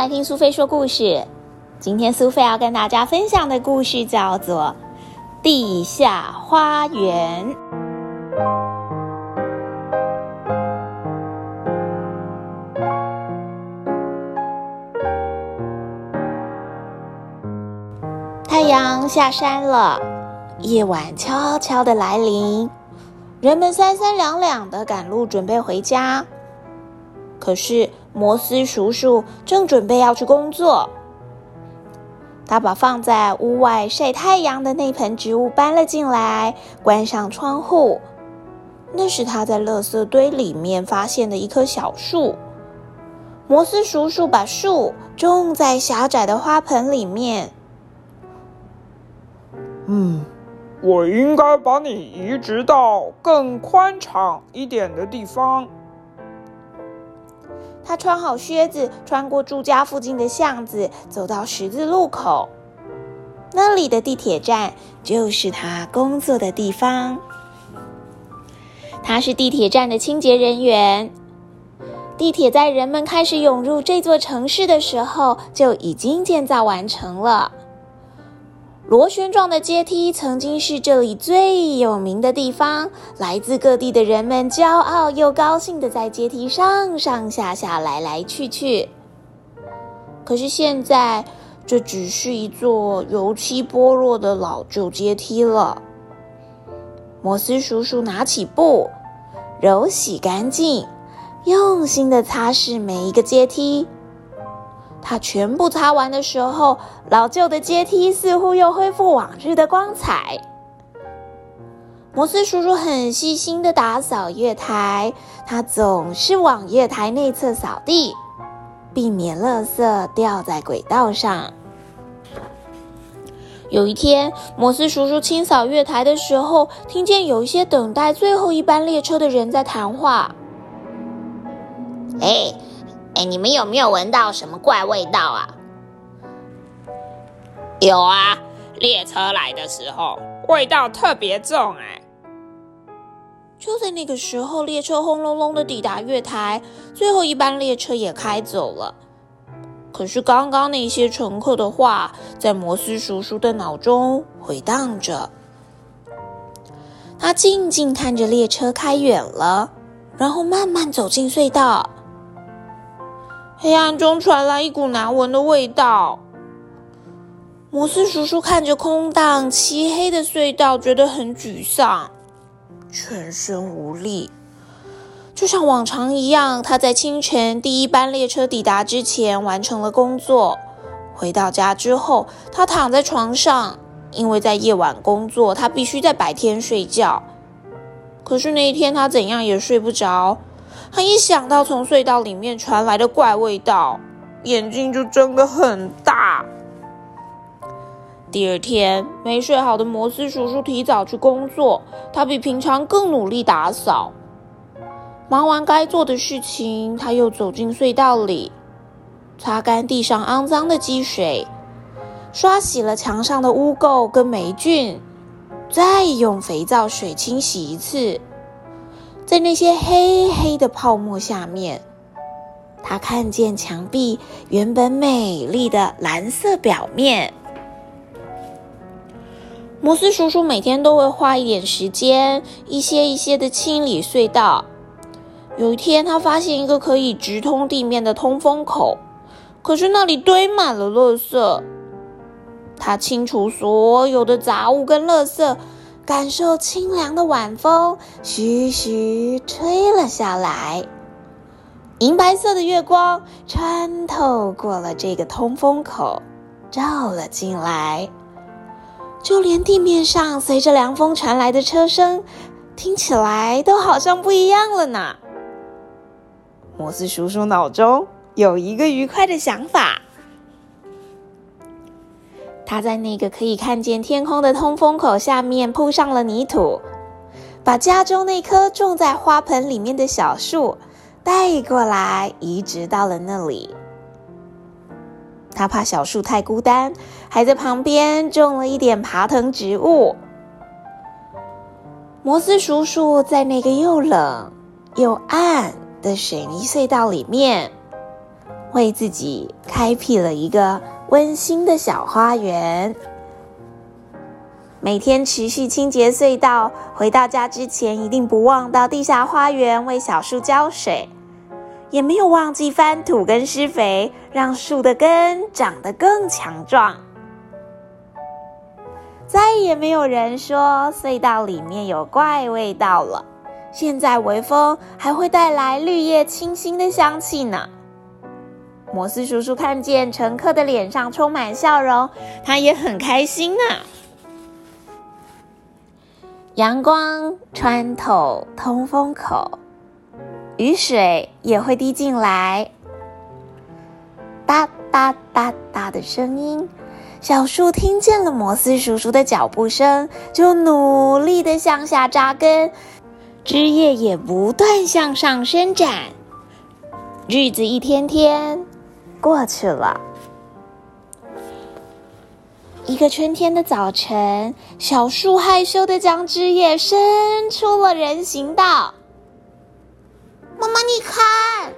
来听苏菲说故事。今天苏菲要跟大家分享的故事叫做《地下花园》。太阳下山了，夜晚悄悄的来临，人们三三两两的赶路，准备回家。可是摩斯叔叔正准备要去工作，他把放在屋外晒太阳的那盆植物搬了进来，关上窗户。那是他在垃圾堆里面发现的一棵小树。摩斯叔叔把树种在狭窄的花盆里面。嗯，我应该把你移植到更宽敞一点的地方。他穿好靴子，穿过住家附近的巷子，走到十字路口。那里的地铁站就是他工作的地方。他是地铁站的清洁人员。地铁在人们开始涌入这座城市的时候就已经建造完成了。螺旋状的阶梯曾经是这里最有名的地方，来自各地的人们骄傲又高兴的在阶梯上上下下来来去去。可是现在，这只是一座油漆剥落的老旧阶梯了。摩斯叔叔拿起布，揉洗干净，用心的擦拭每一个阶梯。他全部擦完的时候，老旧的阶梯似乎又恢复往日的光彩。摩斯叔叔很细心的打扫月台，他总是往月台内侧扫地，避免垃圾掉在轨道上。有一天，摩斯叔叔清扫月台的时候，听见有一些等待最后一班列车的人在谈话。哎。你们有没有闻到什么怪味道啊？有啊，列车来的时候味道特别重哎。就在那个时候，列车轰隆隆的抵达月台，最后一班列车也开走了。可是刚刚那些乘客的话，在摩斯叔叔的脑中回荡着。他静静看着列车开远了，然后慢慢走进隧道。黑暗中传来一股难闻的味道。摩斯叔叔看着空荡漆黑的隧道，觉得很沮丧，全身无力。就像往常一样，他在清晨第一班列车抵达之前完成了工作。回到家之后，他躺在床上，因为在夜晚工作，他必须在白天睡觉。可是那一天，他怎样也睡不着。他一想到从隧道里面传来的怪味道，眼睛就睁得很大。第二天，没睡好的摩斯叔叔提早去工作，他比平常更努力打扫。忙完该做的事情，他又走进隧道里，擦干地上肮脏的积水，刷洗了墙上的污垢跟霉菌，再用肥皂水清洗一次。在那些黑黑的泡沫下面，他看见墙壁原本美丽的蓝色表面。摩斯叔叔每天都会花一点时间，一些一些的清理隧道。有一天，他发现一个可以直通地面的通风口，可是那里堆满了垃圾。他清除所有的杂物跟垃圾。感受清凉的晚风，徐徐吹了下来。银白色的月光穿透过了这个通风口，照了进来。就连地面上随着凉风传来的车声，听起来都好像不一样了呢。摩斯叔叔脑中有一个愉快的想法。他在那个可以看见天空的通风口下面铺上了泥土，把家中那棵种在花盆里面的小树带过来，移植到了那里。他怕小树太孤单，还在旁边种了一点爬藤植物。摩斯叔叔在那个又冷又暗的水泥隧道里面，为自己开辟了一个温馨的小花园。每天持续清洁隧道，回到家之前一定不忘到地下花园为小树浇水，也没有忘记翻土跟施肥，让树的根长得更强壮。再也没有人说隧道里面有怪味道了。现在微风还会带来绿叶清新的香气呢。摩斯叔叔看见乘客的脸上充满笑容，他也很开心啊。阳光穿透通风口，雨水也会滴进来。哒哒哒哒的声音，小树听见了摩斯叔叔的脚步声，就努力的向下扎根，枝叶也不断向上伸展。日子一天天过去了。一个春天的早晨，小树害羞的将枝叶伸出了人行道。妈妈，你看，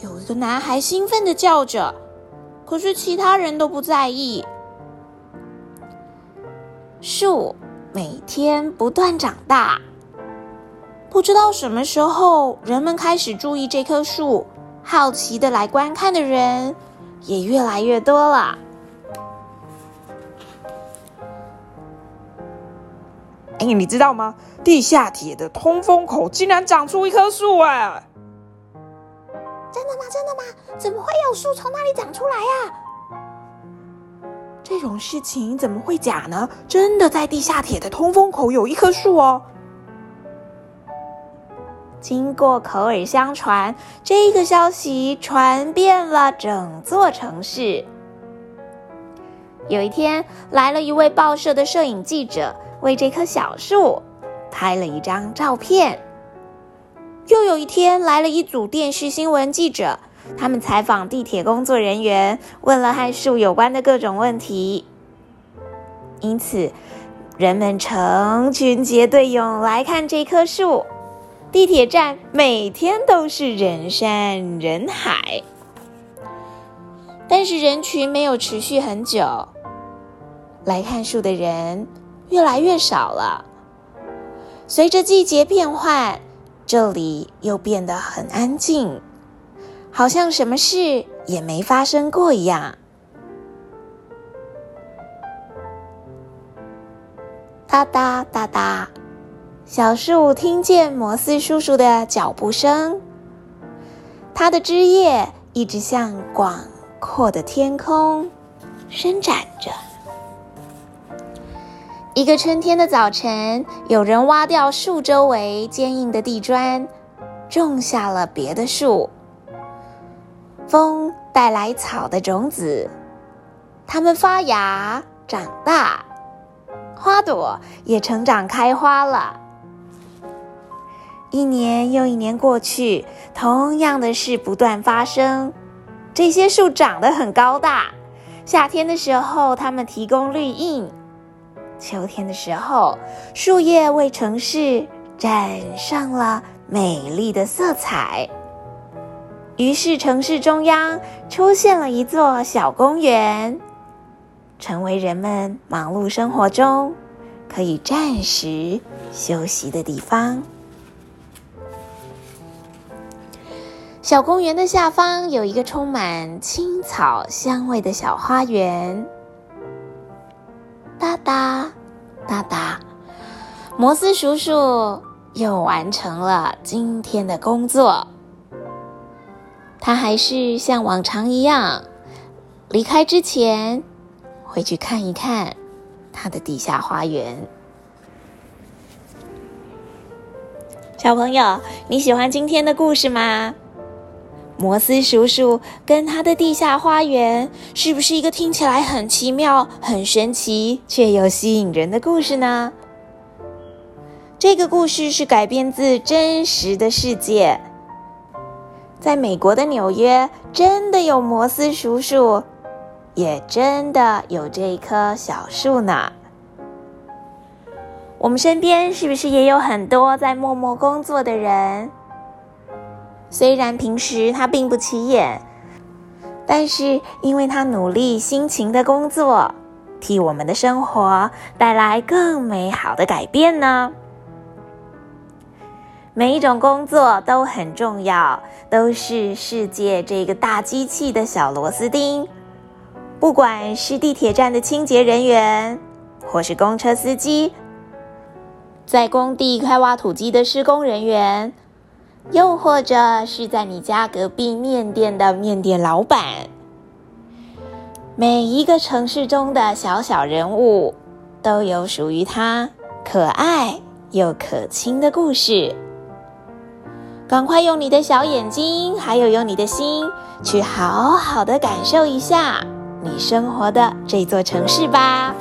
有一个男孩兴奋的叫着，可是其他人都不在意。树每天不断长大，不知道什么时候，人们开始注意这棵树，好奇的来观看的人也越来越多了。哎，你知道吗？地下铁的通风口竟然长出一棵树！哎，真的吗？真的吗？怎么会有树从那里长出来呀？这种事情怎么会假呢？真的在地下铁的通风口有一棵树哦！经过口耳相传，这个消息传遍了整座城市。有一天，来了一位报社的摄影记者。为这棵小树拍了一张照片。又有一天，来了一组电视新闻记者，他们采访地铁工作人员，问了和树有关的各种问题。因此，人们成群结队涌来看这棵树。地铁站每天都是人山人海，但是人群没有持续很久。来看树的人。越来越少了。随着季节变换，这里又变得很安静，好像什么事也没发生过一样。哒哒哒哒，小树听见摩斯叔叔的脚步声，它的枝叶一直向广阔的天空伸展着。一个春天的早晨，有人挖掉树周围坚硬的地砖，种下了别的树。风带来草的种子，它们发芽长大，花朵也成长开花了。一年又一年过去，同样的事不断发生。这些树长得很高大，夏天的时候，它们提供绿荫。秋天的时候，树叶为城市染上了美丽的色彩。于是，城市中央出现了一座小公园，成为人们忙碌生活中可以暂时休息的地方。小公园的下方有一个充满青草香味的小花园。哒哒哒哒，摩斯叔叔又完成了今天的工作。他还是像往常一样，离开之前会去看一看他的地下花园。小朋友，你喜欢今天的故事吗？摩斯叔叔跟他的地下花园，是不是一个听起来很奇妙、很神奇却又吸引人的故事呢？这个故事是改编自真实的世界，在美国的纽约，真的有摩斯叔叔，也真的有这一棵小树呢。我们身边是不是也有很多在默默工作的人？虽然平时他并不起眼，但是因为他努力辛勤的工作，替我们的生活带来更美好的改变呢。每一种工作都很重要，都是世界这个大机器的小螺丝钉。不管是地铁站的清洁人员，或是公车司机，在工地开挖土机的施工人员，又或者是在你家隔壁面店的面店老板，每一个城市中的小小人物，都有属于他可爱又可亲的故事。赶快用你的小眼睛，还有用你的心，去好好的感受一下你生活的这座城市吧。